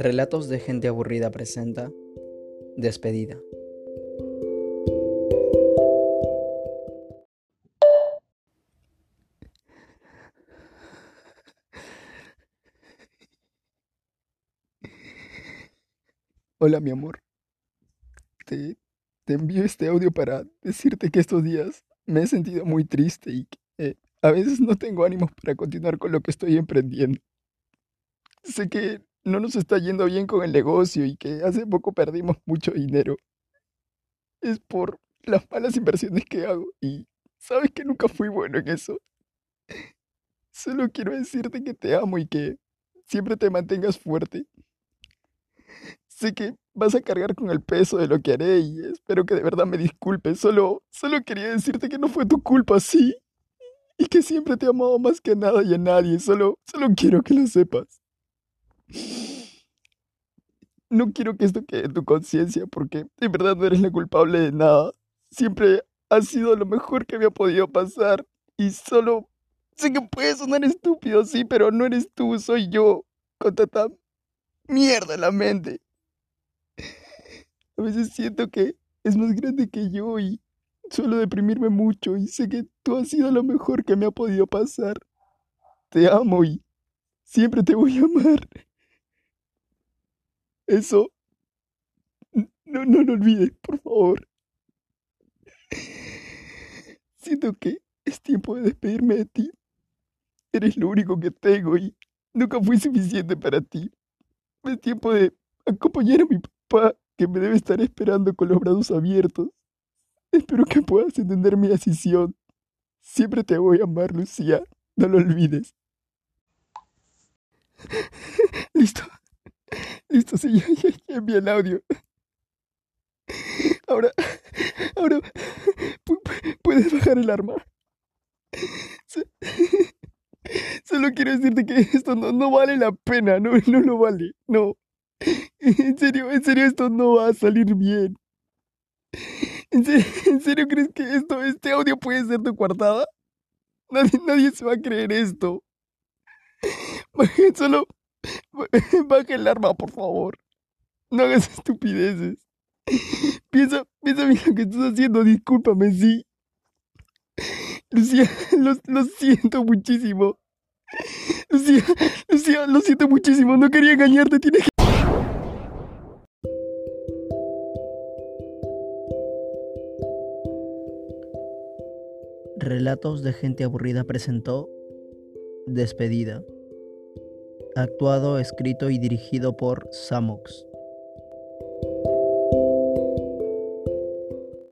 Relatos de gente aburrida presenta Despedida. Hola mi amor, te, te envío este audio para decirte que estos días me he sentido muy triste y que eh, a veces no tengo ánimos para continuar con lo que estoy emprendiendo. Sé que no nos está yendo bien con el negocio y que hace poco perdimos mucho dinero. Es por las malas inversiones que hago y sabes que nunca fui bueno en eso. Solo quiero decirte que te amo y que siempre te mantengas fuerte. Sé que vas a cargar con el peso de lo que haré y espero que de verdad me disculpes. Solo, solo quería decirte que no fue tu culpa, sí. Y que siempre te he amado más que a nada y a nadie. Solo, solo quiero que lo sepas. No quiero que esto quede en tu conciencia porque de verdad no eres la culpable de nada. Siempre ha sido lo mejor que me ha podido pasar. Y solo sé que puede sonar estúpido, sí, pero no eres tú, soy yo. Con mierda en la mente. A veces siento que es más grande que yo y suelo deprimirme mucho y sé que tú has sido lo mejor que me ha podido pasar. Te amo y siempre te voy a amar. Eso no, no lo olvides, por favor. Siento que es tiempo de despedirme de ti. Eres lo único que tengo y nunca fui suficiente para ti. Es tiempo de acompañar a mi papá, que me debe estar esperando con los brazos abiertos. Espero que puedas entender mi decisión. Siempre te voy a amar, Lucía. No lo olvides. Listo. Listo, sí, ya, el audio. Ahora, ahora, pu- pu- puedes bajar el arma. So- Solo quiero decirte que esto no, no vale la pena, no, no lo vale, no. En serio, en serio, esto no va a salir bien. ¿En serio, en serio crees que esto, este audio puede ser tu coartada? Nadie, nadie se va a creer esto. Solo baja el arma, por favor. No hagas estupideces. Piensa, piensa bien lo que estás haciendo, discúlpame, sí. Lucía, lo, lo siento muchísimo. Lucía, Lucía, lo siento muchísimo, no quería engañarte, tienes que... Relatos de gente aburrida presentó Despedida. Actuado, escrito y dirigido por Samox.